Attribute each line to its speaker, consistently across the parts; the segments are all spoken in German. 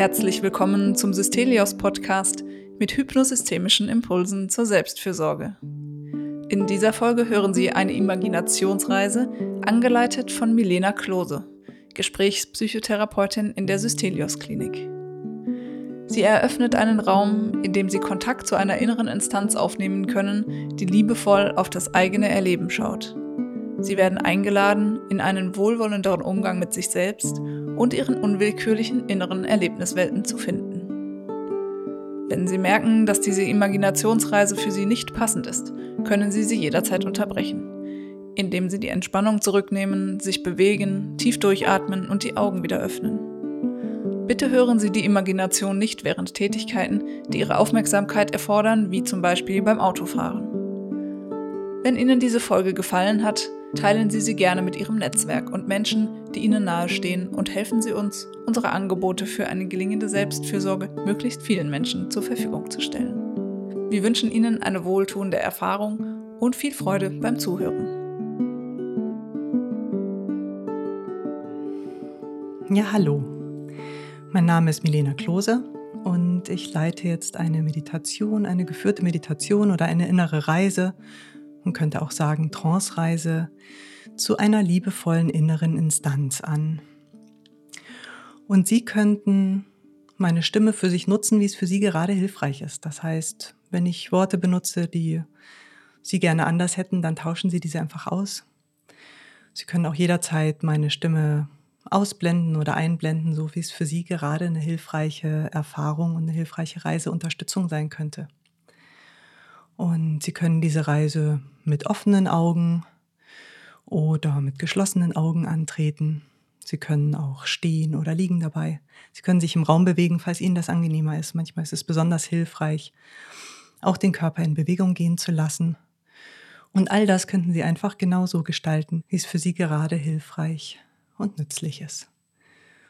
Speaker 1: herzlich willkommen zum Systelios Podcast mit hypnosystemischen Impulsen zur Selbstfürsorge. In dieser Folge hören Sie eine Imaginationsreise, angeleitet von Milena Klose, Gesprächspsychotherapeutin in der Systelios Klinik. Sie eröffnet einen Raum, in dem Sie Kontakt zu einer inneren Instanz aufnehmen können, die liebevoll auf das eigene Erleben schaut. Sie werden eingeladen, in einen wohlwollenderen Umgang mit sich selbst und ihren unwillkürlichen inneren Erlebniswelten zu finden. Wenn Sie merken, dass diese Imaginationsreise für Sie nicht passend ist, können Sie sie jederzeit unterbrechen, indem Sie die Entspannung zurücknehmen, sich bewegen, tief durchatmen und die Augen wieder öffnen. Bitte hören Sie die Imagination nicht während Tätigkeiten, die Ihre Aufmerksamkeit erfordern, wie zum Beispiel beim Autofahren. Wenn Ihnen diese Folge gefallen hat, Teilen Sie sie gerne mit Ihrem Netzwerk und Menschen, die Ihnen nahestehen und helfen Sie uns, unsere Angebote für eine gelingende Selbstfürsorge möglichst vielen Menschen zur Verfügung zu stellen. Wir wünschen Ihnen eine wohltuende Erfahrung und viel Freude beim Zuhören.
Speaker 2: Ja, hallo. Mein Name ist Milena Klose und ich leite jetzt eine Meditation, eine geführte Meditation oder eine innere Reise man könnte auch sagen Trance-Reise, zu einer liebevollen inneren Instanz an. Und Sie könnten meine Stimme für sich nutzen, wie es für Sie gerade hilfreich ist. Das heißt, wenn ich Worte benutze, die Sie gerne anders hätten, dann tauschen Sie diese einfach aus. Sie können auch jederzeit meine Stimme ausblenden oder einblenden, so wie es für Sie gerade eine hilfreiche Erfahrung und eine hilfreiche Reiseunterstützung sein könnte. Und Sie können diese Reise mit offenen Augen oder mit geschlossenen Augen antreten. Sie können auch stehen oder liegen dabei. Sie können sich im Raum bewegen, falls Ihnen das angenehmer ist. Manchmal ist es besonders hilfreich, auch den Körper in Bewegung gehen zu lassen. Und all das könnten Sie einfach genauso gestalten, wie es für Sie gerade hilfreich und nützlich ist.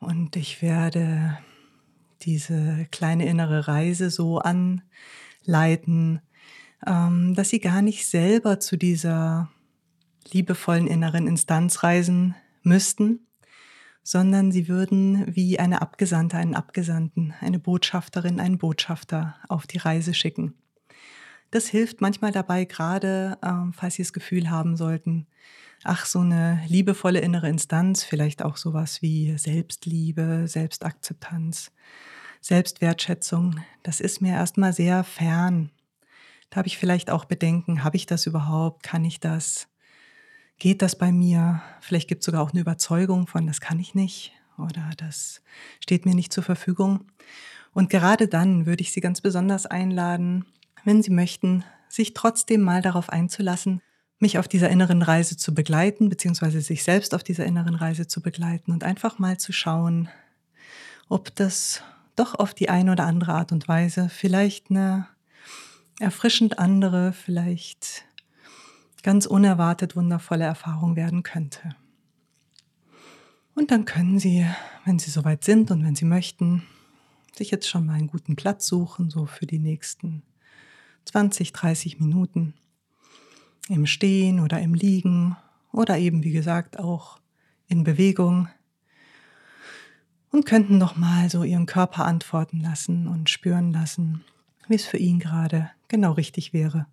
Speaker 2: Und ich werde diese kleine innere Reise so anleiten, dass sie gar nicht selber zu dieser liebevollen inneren Instanz reisen müssten, sondern sie würden wie eine Abgesandte, einen Abgesandten, eine Botschafterin, einen Botschafter auf die Reise schicken. Das hilft manchmal dabei, gerade ähm, falls Sie das Gefühl haben sollten, ach, so eine liebevolle innere Instanz, vielleicht auch sowas wie Selbstliebe, Selbstakzeptanz, Selbstwertschätzung, das ist mir erstmal sehr fern. Da habe ich vielleicht auch Bedenken, habe ich das überhaupt? Kann ich das? Geht das bei mir? Vielleicht gibt es sogar auch eine Überzeugung von, das kann ich nicht oder das steht mir nicht zur Verfügung. Und gerade dann würde ich Sie ganz besonders einladen, wenn Sie möchten, sich trotzdem mal darauf einzulassen, mich auf dieser inneren Reise zu begleiten, beziehungsweise sich selbst auf dieser inneren Reise zu begleiten und einfach mal zu schauen, ob das doch auf die eine oder andere Art und Weise vielleicht eine erfrischend andere, vielleicht ganz unerwartet wundervolle Erfahrung werden könnte. Und dann können Sie, wenn Sie soweit sind und wenn Sie möchten, sich jetzt schon mal einen guten Platz suchen, so für die nächsten 20, 30 Minuten im Stehen oder im Liegen oder eben, wie gesagt, auch in Bewegung und könnten noch mal so Ihren Körper antworten lassen und spüren lassen, wie es für ihn gerade genau richtig wäre,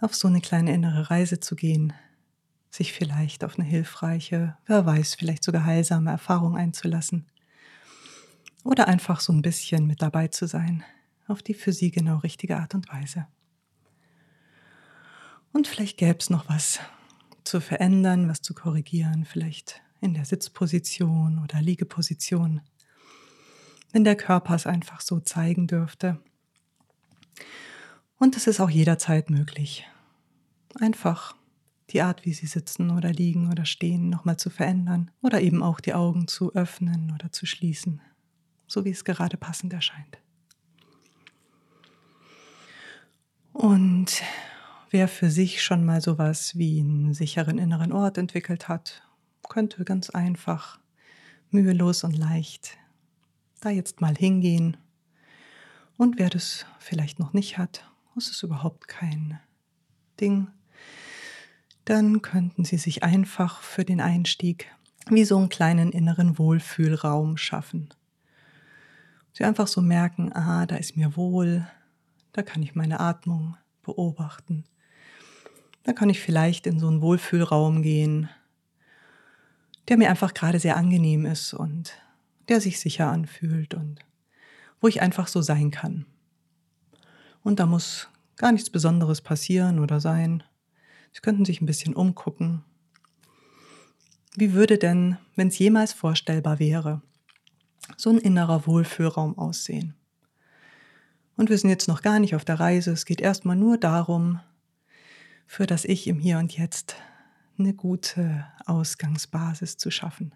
Speaker 2: auf so eine kleine innere Reise zu gehen, sich vielleicht auf eine hilfreiche, wer weiß, vielleicht sogar heilsame Erfahrung einzulassen oder einfach so ein bisschen mit dabei zu sein, auf die für sie genau richtige Art und Weise. Und vielleicht gäbe es noch was zu verändern, was zu korrigieren, vielleicht in der Sitzposition oder Liegeposition, wenn der Körper es einfach so zeigen dürfte. Und es ist auch jederzeit möglich, einfach die Art, wie sie sitzen oder liegen oder stehen, nochmal zu verändern oder eben auch die Augen zu öffnen oder zu schließen, so wie es gerade passend erscheint. Und wer für sich schon mal sowas wie einen sicheren inneren Ort entwickelt hat, könnte ganz einfach, mühelos und leicht da jetzt mal hingehen. Und wer das vielleicht noch nicht hat, es ist überhaupt kein Ding, dann könnten Sie sich einfach für den Einstieg wie so einen kleinen inneren Wohlfühlraum schaffen. Sie einfach so merken, ah, da ist mir wohl, da kann ich meine Atmung beobachten. Da kann ich vielleicht in so einen Wohlfühlraum gehen, der mir einfach gerade sehr angenehm ist und der sich sicher anfühlt und wo ich einfach so sein kann. Und da muss gar nichts Besonderes passieren oder sein. Sie könnten sich ein bisschen umgucken. Wie würde denn, wenn es jemals vorstellbar wäre, so ein innerer Wohlfühlraum aussehen? Und wir sind jetzt noch gar nicht auf der Reise. Es geht erstmal nur darum, für das Ich im Hier und Jetzt eine gute Ausgangsbasis zu schaffen.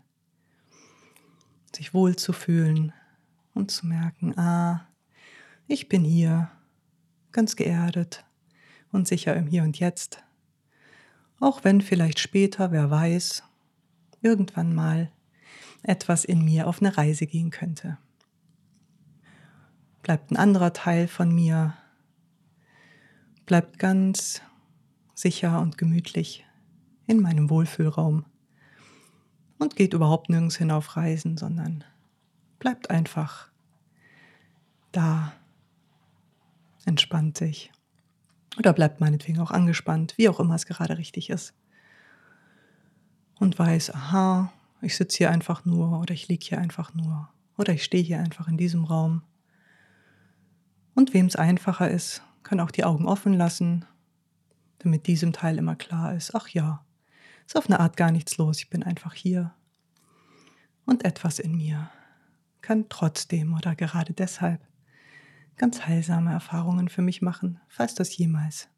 Speaker 2: Sich wohlzufühlen und zu merken, ah, ich bin hier, ganz geerdet und sicher im Hier und Jetzt. Auch wenn vielleicht später, wer weiß, irgendwann mal etwas in mir auf eine Reise gehen könnte. Bleibt ein anderer Teil von mir, bleibt ganz sicher und gemütlich in meinem Wohlfühlraum und geht überhaupt nirgends hin auf Reisen, sondern bleibt einfach da, entspannt sich oder bleibt meinetwegen auch angespannt, wie auch immer es gerade richtig ist. Und weiß, aha, ich sitze hier einfach nur oder ich liege hier einfach nur oder ich stehe hier einfach in diesem Raum. Und wem es einfacher ist, kann auch die Augen offen lassen damit diesem Teil immer klar ist, ach ja, ist auf eine Art gar nichts los, ich bin einfach hier. Und etwas in mir kann trotzdem oder gerade deshalb ganz heilsame Erfahrungen für mich machen, falls das jemals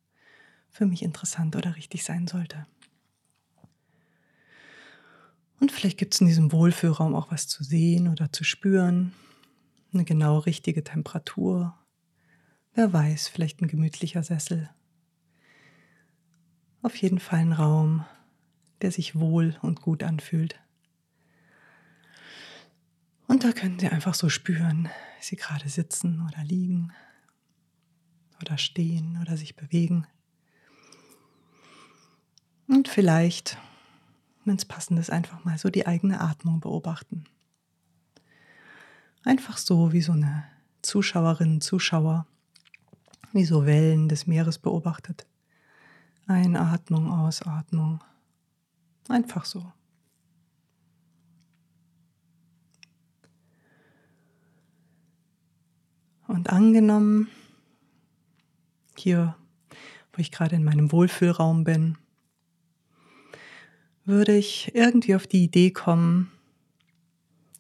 Speaker 2: für mich interessant oder richtig sein sollte. Und vielleicht gibt es in diesem Wohlfühlraum auch was zu sehen oder zu spüren, eine genau richtige Temperatur. Wer weiß, vielleicht ein gemütlicher Sessel auf jeden Fall ein Raum, der sich wohl und gut anfühlt. Und da können Sie einfach so spüren, wie Sie gerade sitzen oder liegen oder stehen oder sich bewegen. Und vielleicht, wenn es passend ist, einfach mal so die eigene Atmung beobachten. Einfach so wie so eine Zuschauerin, Zuschauer, wie so Wellen des Meeres beobachtet. Einatmung, Ausatmung. Einfach so. Und angenommen, hier, wo ich gerade in meinem Wohlfühlraum bin, würde ich irgendwie auf die Idee kommen,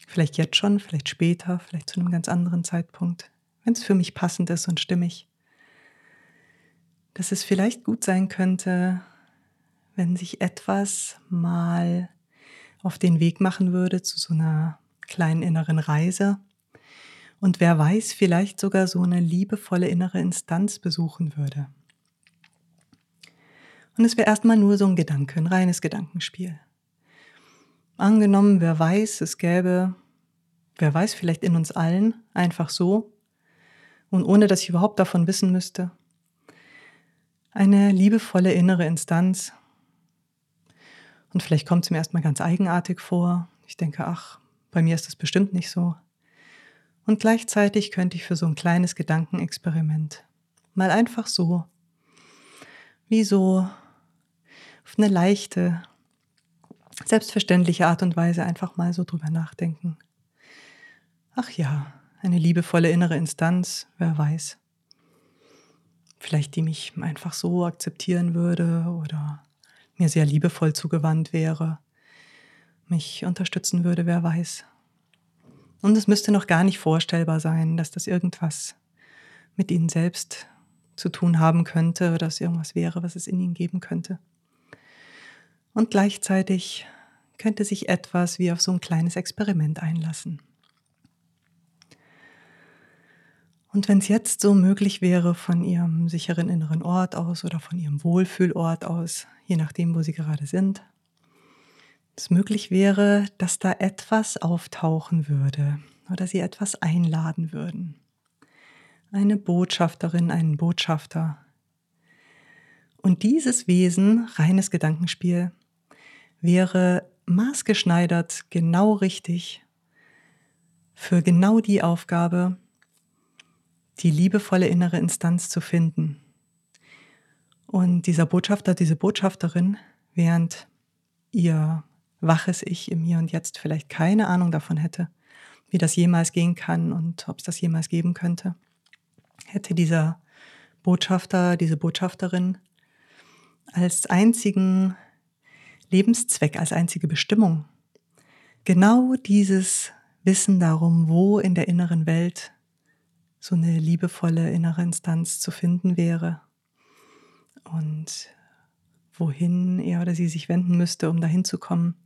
Speaker 2: vielleicht jetzt schon, vielleicht später, vielleicht zu einem ganz anderen Zeitpunkt, wenn es für mich passend ist und stimmig, dass es vielleicht gut sein könnte, wenn sich etwas mal auf den Weg machen würde zu so einer kleinen inneren Reise und wer weiß, vielleicht sogar so eine liebevolle innere Instanz besuchen würde. Und es wäre erstmal nur so ein Gedanke, ein reines Gedankenspiel. Angenommen, wer weiß, es gäbe, wer weiß, vielleicht in uns allen, einfach so, und ohne dass ich überhaupt davon wissen müsste, eine liebevolle innere Instanz. Und vielleicht kommt es mir erstmal ganz eigenartig vor. Ich denke, ach, bei mir ist das bestimmt nicht so. Und gleichzeitig könnte ich für so ein kleines Gedankenexperiment mal einfach so, wie so auf eine leichte, selbstverständliche Art und Weise einfach mal so drüber nachdenken. Ach ja, eine liebevolle innere Instanz, wer weiß vielleicht die mich einfach so akzeptieren würde oder mir sehr liebevoll zugewandt wäre, mich unterstützen würde, wer weiß. Und es müsste noch gar nicht vorstellbar sein, dass das irgendwas mit ihnen selbst zu tun haben könnte oder dass irgendwas wäre, was es in ihnen geben könnte. Und gleichzeitig könnte sich etwas wie auf so ein kleines Experiment einlassen. Und wenn es jetzt so möglich wäre, von Ihrem sicheren inneren Ort aus oder von Ihrem Wohlfühlort aus, je nachdem, wo Sie gerade sind, es möglich wäre, dass da etwas auftauchen würde oder Sie etwas einladen würden. Eine Botschafterin, einen Botschafter. Und dieses Wesen, reines Gedankenspiel, wäre maßgeschneidert genau richtig für genau die Aufgabe, die liebevolle innere Instanz zu finden. Und dieser Botschafter, diese Botschafterin, während ihr waches Ich im Hier und Jetzt vielleicht keine Ahnung davon hätte, wie das jemals gehen kann und ob es das jemals geben könnte, hätte dieser Botschafter, diese Botschafterin als einzigen Lebenszweck, als einzige Bestimmung genau dieses Wissen darum, wo in der inneren Welt so eine liebevolle innere Instanz zu finden wäre und wohin er oder sie sich wenden müsste, um dahin zu kommen.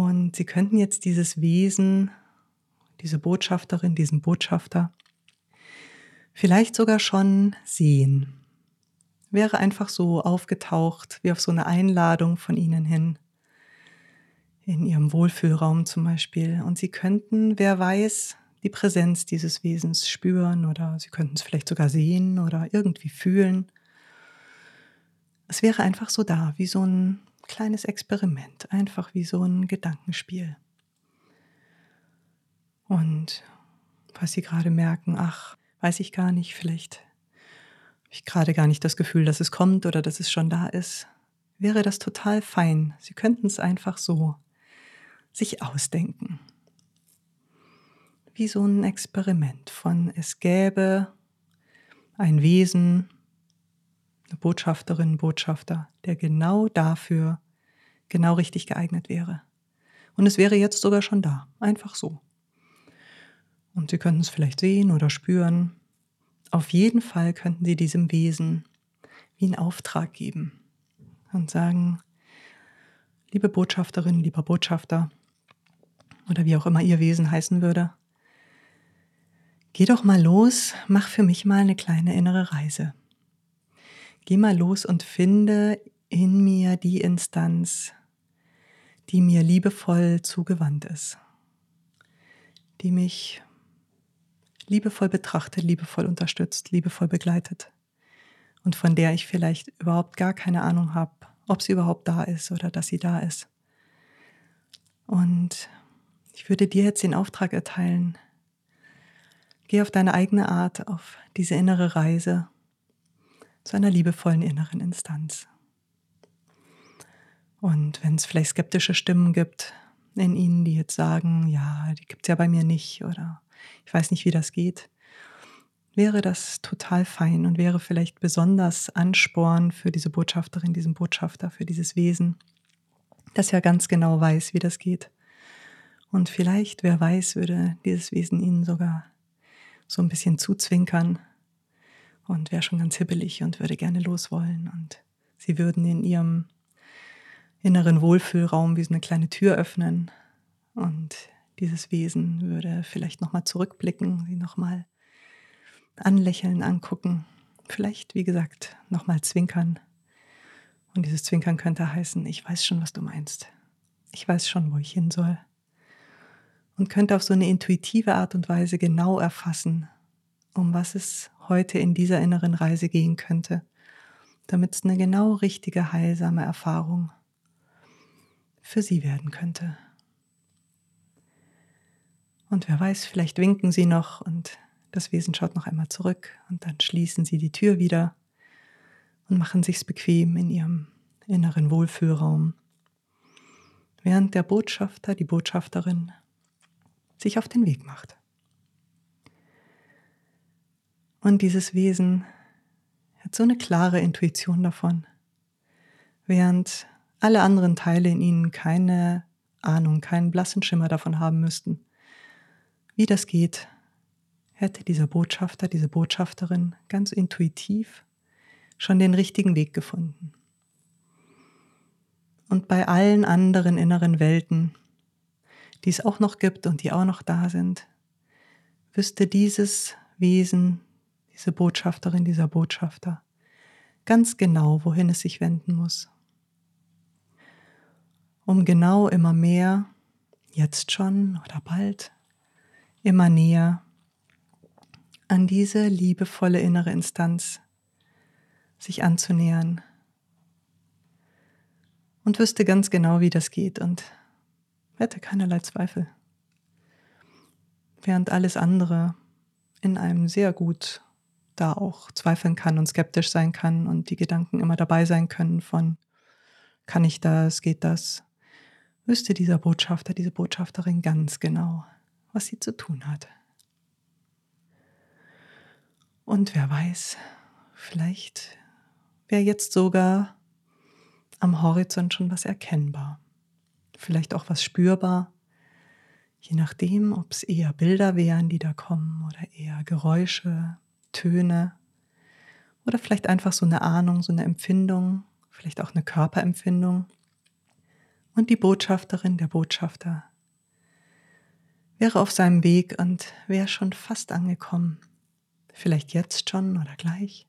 Speaker 2: Und sie könnten jetzt dieses Wesen, diese Botschafterin, diesen Botschafter vielleicht sogar schon sehen. Wäre einfach so aufgetaucht, wie auf so eine Einladung von ihnen hin, in ihrem Wohlfühlraum zum Beispiel. Und sie könnten, wer weiß, die Präsenz dieses Wesens spüren oder sie könnten es vielleicht sogar sehen oder irgendwie fühlen. Es wäre einfach so da, wie so ein kleines Experiment, einfach wie so ein Gedankenspiel. Und was Sie gerade merken, ach, weiß ich gar nicht, vielleicht habe ich gerade gar nicht das Gefühl, dass es kommt oder dass es schon da ist, wäre das total fein. Sie könnten es einfach so sich ausdenken. Wie so ein Experiment von es gäbe ein Wesen, eine Botschafterin, Botschafter, der genau dafür genau richtig geeignet wäre. Und es wäre jetzt sogar schon da, einfach so. Und Sie könnten es vielleicht sehen oder spüren. Auf jeden Fall könnten Sie diesem Wesen wie einen Auftrag geben und sagen, liebe Botschafterin, lieber Botschafter, oder wie auch immer Ihr Wesen heißen würde, geh doch mal los, mach für mich mal eine kleine innere Reise. Geh mal los und finde in mir die Instanz, die mir liebevoll zugewandt ist, die mich liebevoll betrachtet, liebevoll unterstützt, liebevoll begleitet und von der ich vielleicht überhaupt gar keine Ahnung habe, ob sie überhaupt da ist oder dass sie da ist. Und ich würde dir jetzt den Auftrag erteilen, geh auf deine eigene Art auf diese innere Reise zu einer liebevollen inneren Instanz. Und wenn es vielleicht skeptische Stimmen gibt in ihnen, die jetzt sagen, ja, die gibt es ja bei mir nicht oder ich weiß nicht, wie das geht, wäre das total fein und wäre vielleicht besonders Ansporn für diese Botschafterin, diesen Botschafter, für dieses Wesen, das ja ganz genau weiß, wie das geht. Und vielleicht, wer weiß, würde dieses Wesen ihnen sogar so ein bisschen zuzwinkern und wäre schon ganz hibbelig und würde gerne loswollen. Und sie würden in ihrem inneren Wohlfühlraum wie so eine kleine Tür öffnen und dieses Wesen würde vielleicht nochmal zurückblicken, sie nochmal anlächeln, angucken, vielleicht, wie gesagt, nochmal zwinkern. Und dieses Zwinkern könnte heißen, ich weiß schon, was du meinst. Ich weiß schon, wo ich hin soll. Und könnte auf so eine intuitive Art und Weise genau erfassen, um was es heute in dieser inneren Reise gehen könnte, damit es eine genau richtige, heilsame Erfahrung für sie werden könnte. Und wer weiß, vielleicht winken sie noch und das Wesen schaut noch einmal zurück und dann schließen sie die Tür wieder und machen sich's bequem in ihrem inneren Wohlfühlraum, während der Botschafter, die Botschafterin sich auf den Weg macht. Und dieses Wesen hat so eine klare Intuition davon, während alle anderen Teile in ihnen keine Ahnung, keinen blassen Schimmer davon haben müssten, wie das geht, hätte dieser Botschafter, diese Botschafterin ganz intuitiv schon den richtigen Weg gefunden. Und bei allen anderen inneren Welten, die es auch noch gibt und die auch noch da sind, wüsste dieses Wesen, diese Botschafterin, dieser Botschafter ganz genau, wohin es sich wenden muss. Um genau immer mehr, jetzt schon oder bald, immer näher an diese liebevolle innere Instanz sich anzunähern und wüsste ganz genau, wie das geht und hätte keinerlei Zweifel. Während alles andere in einem sehr gut da auch zweifeln kann und skeptisch sein kann und die Gedanken immer dabei sein können von, kann ich das, geht das, wüsste dieser Botschafter, diese Botschafterin ganz genau, was sie zu tun hat. Und wer weiß, vielleicht wäre jetzt sogar am Horizont schon was erkennbar, vielleicht auch was spürbar, je nachdem, ob es eher Bilder wären, die da kommen oder eher Geräusche, Töne oder vielleicht einfach so eine Ahnung, so eine Empfindung, vielleicht auch eine Körperempfindung. Und die Botschafterin, der Botschafter wäre auf seinem Weg und wäre schon fast angekommen. Vielleicht jetzt schon oder gleich.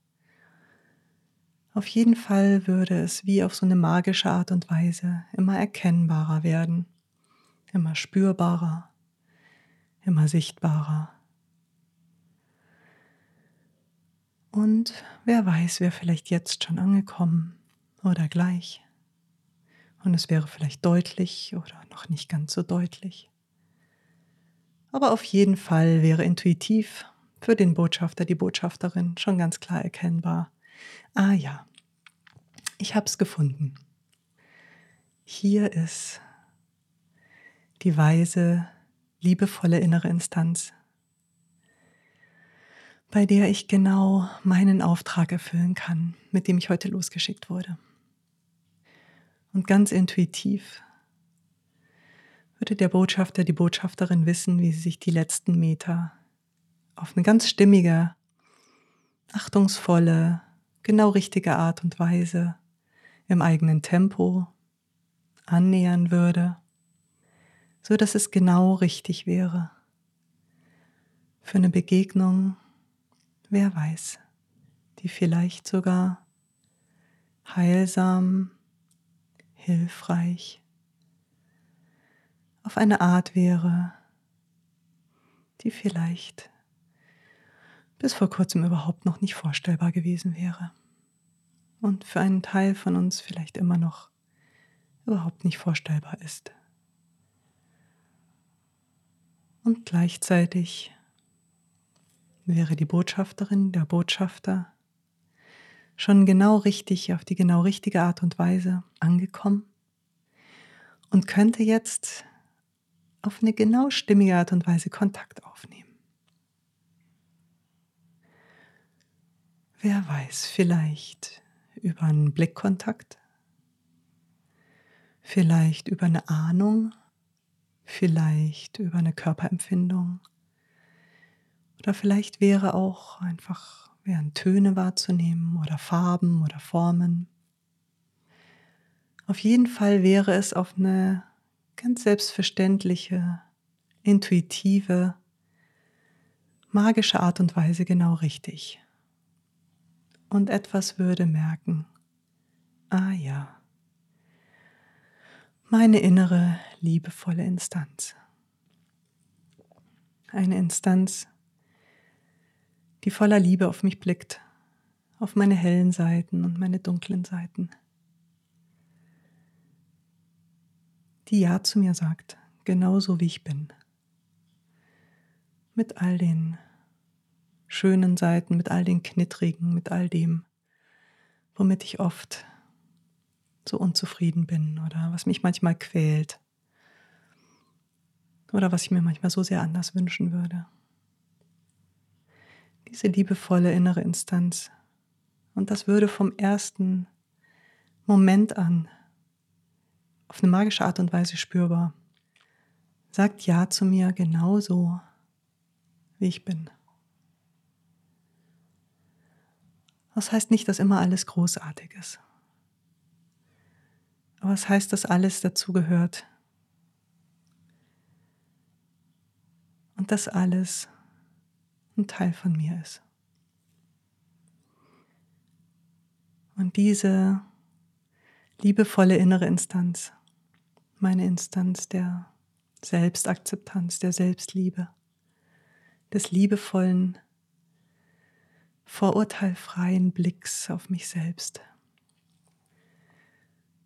Speaker 2: Auf jeden Fall würde es wie auf so eine magische Art und Weise immer erkennbarer werden, immer spürbarer, immer sichtbarer. Und wer weiß, wer vielleicht jetzt schon angekommen oder gleich. Und es wäre vielleicht deutlich oder noch nicht ganz so deutlich. Aber auf jeden Fall wäre intuitiv für den Botschafter, die Botschafterin schon ganz klar erkennbar. Ah ja, ich habe es gefunden. Hier ist die weise, liebevolle innere Instanz, bei der ich genau meinen Auftrag erfüllen kann, mit dem ich heute losgeschickt wurde. Und ganz intuitiv würde der Botschafter, die Botschafterin wissen, wie sie sich die letzten Meter auf eine ganz stimmige, achtungsvolle, genau richtige Art und Weise im eigenen Tempo annähern würde, so dass es genau richtig wäre für eine Begegnung wer weiß, die vielleicht sogar heilsam, hilfreich auf eine Art wäre, die vielleicht bis vor kurzem überhaupt noch nicht vorstellbar gewesen wäre und für einen Teil von uns vielleicht immer noch überhaupt nicht vorstellbar ist. Und gleichzeitig wäre die Botschafterin, der Botschafter schon genau richtig, auf die genau richtige Art und Weise angekommen? Und könnte jetzt auf eine genau stimmige Art und Weise Kontakt aufnehmen. Wer weiß, vielleicht über einen Blickkontakt, vielleicht über eine Ahnung, vielleicht über eine Körperempfindung, oder vielleicht wäre auch einfach wären Töne wahrzunehmen oder Farben oder Formen. Auf jeden Fall wäre es auf eine ganz selbstverständliche, intuitive, magische Art und Weise genau richtig. Und etwas würde merken, ah ja, meine innere liebevolle Instanz. Eine Instanz, die voller Liebe auf mich blickt, auf meine hellen Seiten und meine dunklen Seiten. Die Ja zu mir sagt, genauso wie ich bin. Mit all den schönen Seiten, mit all den knittrigen, mit all dem, womit ich oft so unzufrieden bin oder was mich manchmal quält oder was ich mir manchmal so sehr anders wünschen würde diese liebevolle innere Instanz. Und das würde vom ersten Moment an auf eine magische Art und Weise spürbar. Sagt Ja zu mir genauso, wie ich bin. Das heißt nicht, dass immer alles großartig ist. Aber es das heißt, dass alles dazugehört. Und dass alles ein Teil von mir ist. Und diese liebevolle innere Instanz, meine Instanz der Selbstakzeptanz, der Selbstliebe, des liebevollen, vorurteilfreien Blicks auf mich selbst,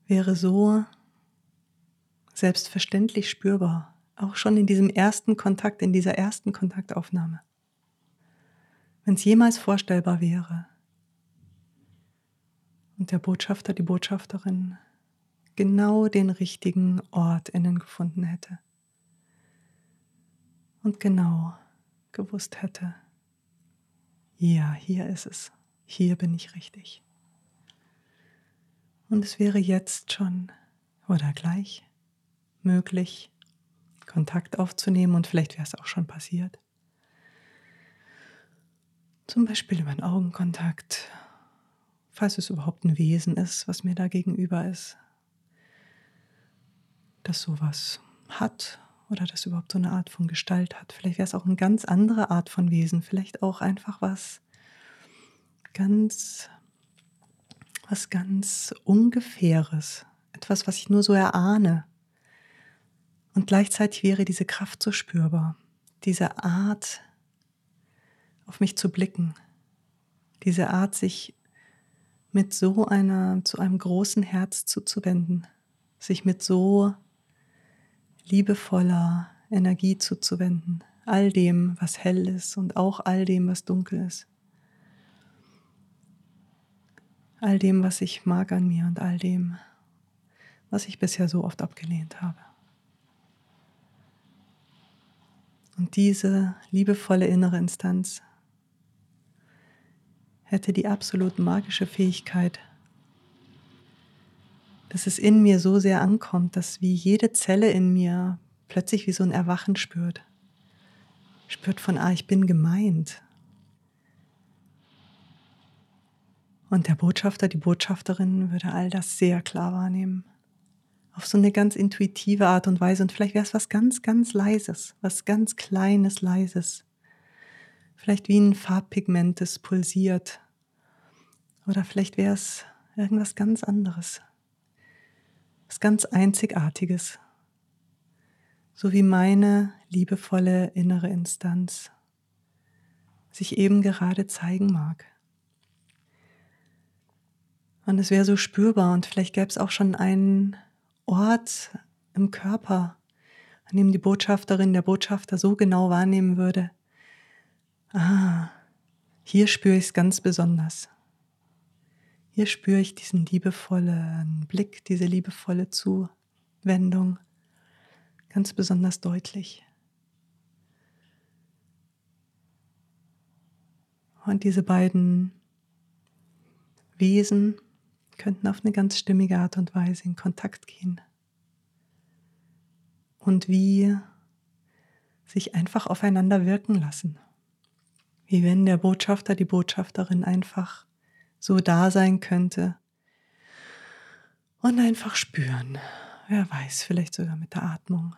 Speaker 2: wäre so selbstverständlich spürbar, auch schon in diesem ersten Kontakt, in dieser ersten Kontaktaufnahme wenn es jemals vorstellbar wäre und der Botschafter, die Botschafterin genau den richtigen Ort innen gefunden hätte und genau gewusst hätte, ja, hier ist es, hier bin ich richtig. Und es wäre jetzt schon oder gleich möglich, Kontakt aufzunehmen und vielleicht wäre es auch schon passiert. Zum Beispiel über einen Augenkontakt, falls es überhaupt ein Wesen ist, was mir da gegenüber ist, das sowas hat oder das überhaupt so eine Art von Gestalt hat. Vielleicht wäre es auch eine ganz andere Art von Wesen, vielleicht auch einfach was ganz, was ganz Ungefähres, etwas, was ich nur so erahne. Und gleichzeitig wäre diese Kraft so spürbar, diese Art, auf mich zu blicken, diese Art, sich mit so einer, zu einem großen Herz zuzuwenden, sich mit so liebevoller Energie zuzuwenden, all dem, was hell ist und auch all dem, was dunkel ist. All dem, was ich mag an mir und all dem, was ich bisher so oft abgelehnt habe. Und diese liebevolle innere Instanz hätte die absolut magische Fähigkeit, dass es in mir so sehr ankommt, dass wie jede Zelle in mir plötzlich wie so ein Erwachen spürt. Spürt von, ah, ich bin gemeint. Und der Botschafter, die Botschafterin würde all das sehr klar wahrnehmen. Auf so eine ganz intuitive Art und Weise. Und vielleicht wäre es was ganz, ganz Leises, was ganz Kleines, Leises. Vielleicht wie ein Farbpigment, das pulsiert. Oder vielleicht wäre es irgendwas ganz anderes was ganz Einzigartiges, so wie meine liebevolle innere Instanz sich eben gerade zeigen mag. Und es wäre so spürbar und vielleicht gäbe es auch schon einen Ort im Körper, an dem die Botschafterin, der Botschafter so genau wahrnehmen würde, ah, hier spüre ich es ganz besonders. Hier spüre ich diesen liebevollen Blick, diese liebevolle Zuwendung ganz besonders deutlich. Und diese beiden Wesen könnten auf eine ganz stimmige Art und Weise in Kontakt gehen. Und wie sich einfach aufeinander wirken lassen. Wie wenn der Botschafter, die Botschafterin einfach so da sein könnte. Und einfach spüren. Wer weiß, vielleicht sogar mit der Atmung.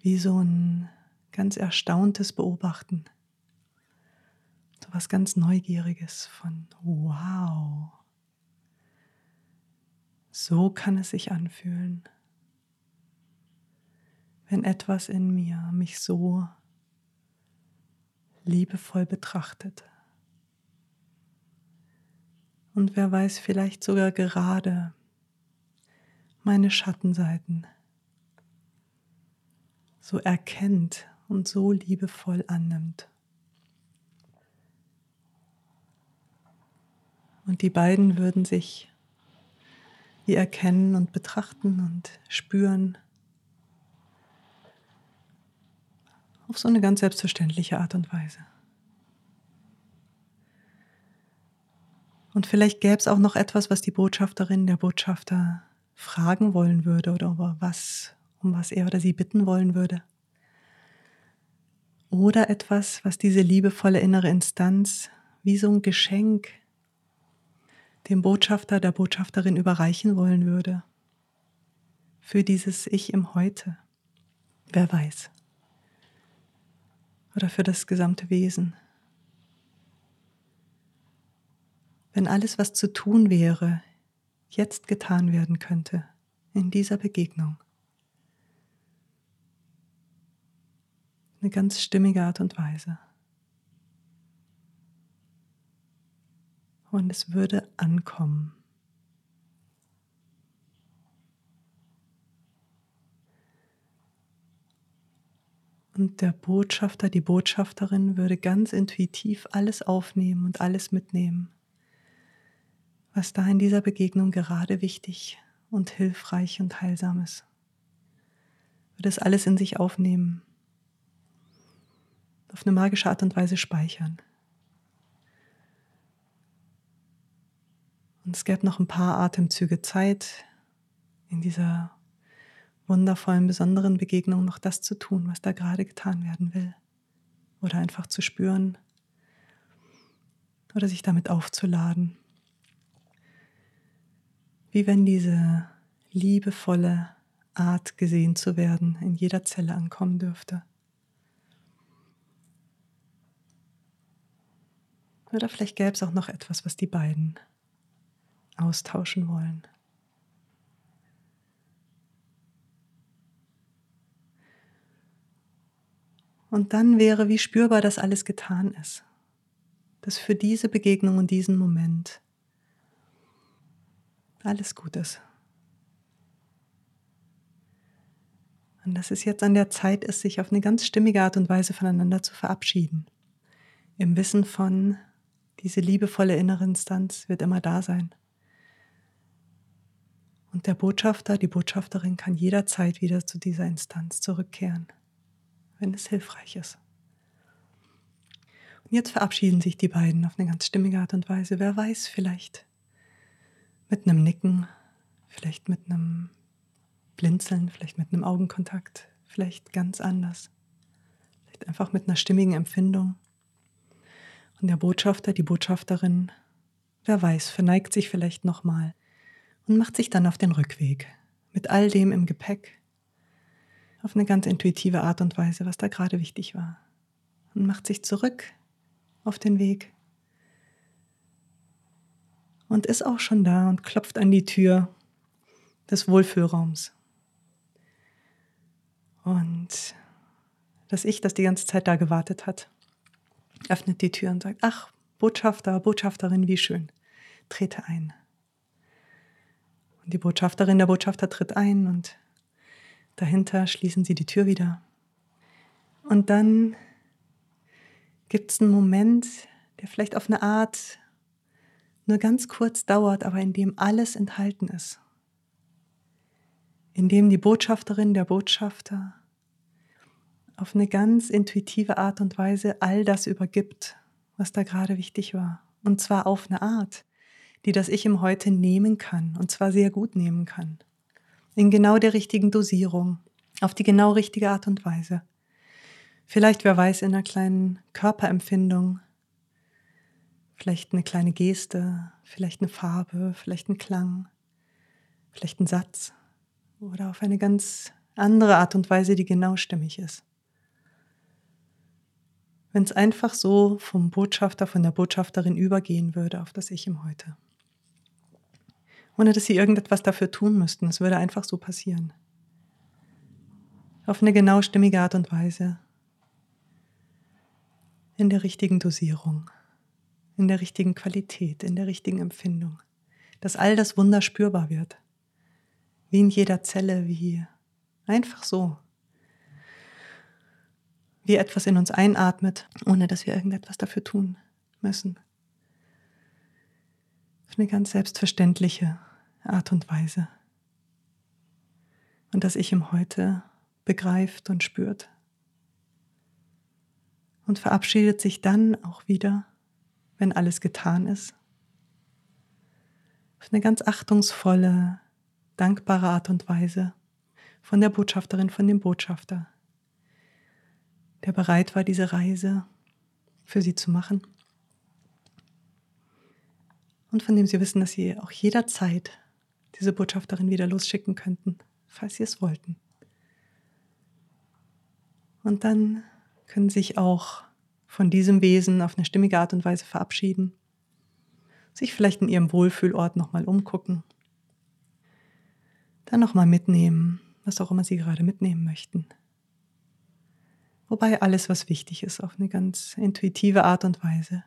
Speaker 2: Wie so ein ganz erstauntes Beobachten. So was ganz Neugieriges von wow. So kann es sich anfühlen, wenn etwas in mir mich so liebevoll betrachtet. Und wer weiß, vielleicht sogar gerade meine Schattenseiten so erkennt und so liebevoll annimmt. Und die beiden würden sich wie erkennen und betrachten und spüren auf so eine ganz selbstverständliche Art und Weise. Und vielleicht gäbe es auch noch etwas, was die Botschafterin, der Botschafter fragen wollen würde oder was, um was er oder sie bitten wollen würde. Oder etwas, was diese liebevolle innere Instanz wie so ein Geschenk dem Botschafter, der Botschafterin überreichen wollen würde. Für dieses Ich im Heute. Wer weiß. Oder für das gesamte Wesen. wenn alles, was zu tun wäre, jetzt getan werden könnte, in dieser Begegnung. Eine ganz stimmige Art und Weise. Und es würde ankommen. Und der Botschafter, die Botschafterin würde ganz intuitiv alles aufnehmen und alles mitnehmen, was da in dieser Begegnung gerade wichtig und hilfreich und heilsam ist. Würde es alles in sich aufnehmen, auf eine magische Art und Weise speichern. Und es gäbe noch ein paar Atemzüge Zeit, in dieser wundervollen, besonderen Begegnung noch das zu tun, was da gerade getan werden will. Oder einfach zu spüren oder sich damit aufzuladen. Wie wenn diese liebevolle Art gesehen zu werden in jeder Zelle ankommen dürfte. Oder vielleicht gäbe es auch noch etwas, was die beiden austauschen wollen. Und dann wäre wie spürbar, dass alles getan ist. Dass für diese Begegnung und diesen Moment alles gut ist. Und dass es jetzt an der Zeit ist, sich auf eine ganz stimmige Art und Weise voneinander zu verabschieden. Im Wissen von, diese liebevolle innere Instanz wird immer da sein. Und der Botschafter, die Botschafterin kann jederzeit wieder zu dieser Instanz zurückkehren wenn es hilfreich ist. Und jetzt verabschieden sich die beiden auf eine ganz stimmige Art und Weise. Wer weiß, vielleicht mit einem Nicken, vielleicht mit einem Blinzeln, vielleicht mit einem Augenkontakt, vielleicht ganz anders. Vielleicht einfach mit einer stimmigen Empfindung. Und der Botschafter, die Botschafterin, wer weiß, verneigt sich vielleicht nochmal und macht sich dann auf den Rückweg mit all dem im Gepäck, auf eine ganz intuitive Art und Weise, was da gerade wichtig war. Und macht sich zurück auf den Weg und ist auch schon da und klopft an die Tür des Wohlfühlraums. Und das Ich, das die ganze Zeit da gewartet hat, öffnet die Tür und sagt, ach, Botschafter, Botschafterin, wie schön, trete ein. Und die Botschafterin, der Botschafter tritt ein und Dahinter schließen sie die Tür wieder. Und dann gibt es einen Moment, der vielleicht auf eine Art nur ganz kurz dauert, aber in dem alles enthalten ist. In dem die Botschafterin, der Botschafter auf eine ganz intuitive Art und Weise all das übergibt, was da gerade wichtig war. Und zwar auf eine Art, die das Ich im Heute nehmen kann, und zwar sehr gut nehmen kann in genau der richtigen Dosierung, auf die genau richtige Art und Weise. Vielleicht, wer weiß, in einer kleinen Körperempfindung, vielleicht eine kleine Geste, vielleicht eine Farbe, vielleicht ein Klang, vielleicht ein Satz oder auf eine ganz andere Art und Weise, die genau stimmig ist. Wenn es einfach so vom Botschafter, von der Botschafterin übergehen würde auf das Ich im Heute ohne dass sie irgendetwas dafür tun müssten. Es würde einfach so passieren. Auf eine genau stimmige Art und Weise. In der richtigen Dosierung, in der richtigen Qualität, in der richtigen Empfindung. Dass all das Wunder spürbar wird. Wie in jeder Zelle, wie einfach so. Wie etwas in uns einatmet, ohne dass wir irgendetwas dafür tun müssen. Auf eine ganz selbstverständliche Art und Weise. Und das Ich im Heute begreift und spürt. Und verabschiedet sich dann auch wieder, wenn alles getan ist, auf eine ganz achtungsvolle, dankbare Art und Weise von der Botschafterin, von dem Botschafter, der bereit war, diese Reise für sie zu machen. Und von dem sie wissen, dass sie auch jederzeit diese Botschafterin wieder losschicken könnten, falls sie es wollten. Und dann können Sie sich auch von diesem Wesen auf eine stimmige Art und Weise verabschieden, sich vielleicht in Ihrem Wohlfühlort nochmal umgucken, dann nochmal mitnehmen, was auch immer Sie gerade mitnehmen möchten. Wobei alles, was wichtig ist, auf eine ganz intuitive Art und Weise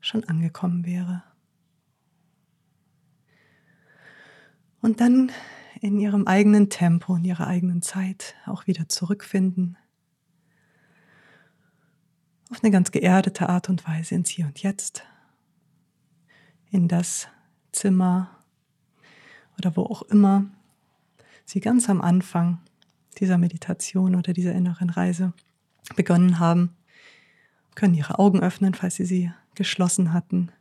Speaker 2: schon angekommen wäre. Und dann in ihrem eigenen Tempo, in ihrer eigenen Zeit auch wieder zurückfinden auf eine ganz geerdete Art und Weise ins Hier und Jetzt, in das Zimmer oder wo auch immer Sie ganz am Anfang dieser Meditation oder dieser inneren Reise begonnen haben, können Ihre Augen öffnen, falls Sie sie geschlossen hatten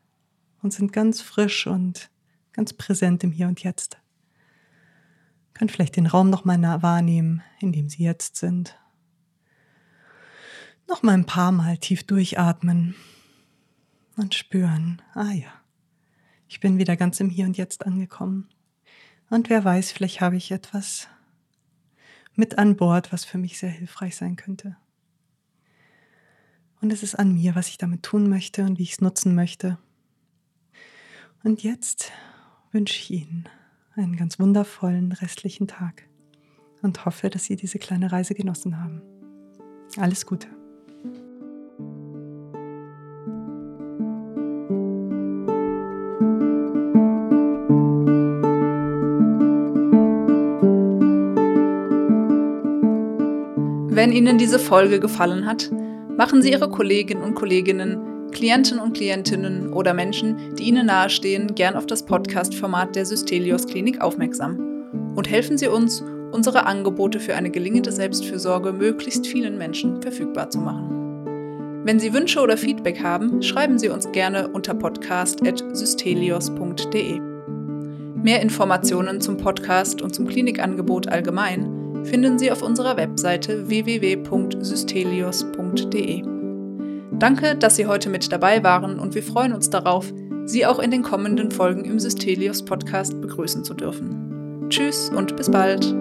Speaker 2: und sind ganz frisch und ganz präsent im Hier und Jetzt. Können vielleicht den Raum nochmal wahrnehmen, in dem Sie jetzt sind. Nochmal ein paar Mal tief durchatmen und spüren, ah ja, ich bin wieder ganz im Hier und Jetzt angekommen. Und wer weiß, vielleicht habe ich etwas mit an Bord, was für mich sehr hilfreich sein könnte. Und es ist an mir, was ich damit tun möchte und wie ich es nutzen möchte. Und jetzt wünsche ich Ihnen einen ganz wundervollen restlichen Tag und hoffe, dass Sie diese kleine Reise genossen haben. Alles Gute.
Speaker 1: Wenn Ihnen diese Folge gefallen hat, machen Sie Ihre Kolleginnen und Kolleginnen, Klienten und Klientinnen oder Menschen, die Ihnen nahestehen, gern auf das Podcast-Format der Systelios Klinik aufmerksam und helfen Sie uns, unsere Angebote für eine gelingende Selbstfürsorge möglichst vielen Menschen verfügbar zu machen. Wenn Sie Wünsche oder Feedback haben, schreiben Sie uns gerne unter podcast.systelios.de. Mehr Informationen zum Podcast und zum Klinikangebot allgemein finden Sie auf unserer Webseite www.systelios.de. Danke, dass Sie heute mit dabei waren und wir freuen uns darauf, Sie auch in den kommenden Folgen im Systelios Podcast begrüßen zu dürfen. Tschüss und bis bald.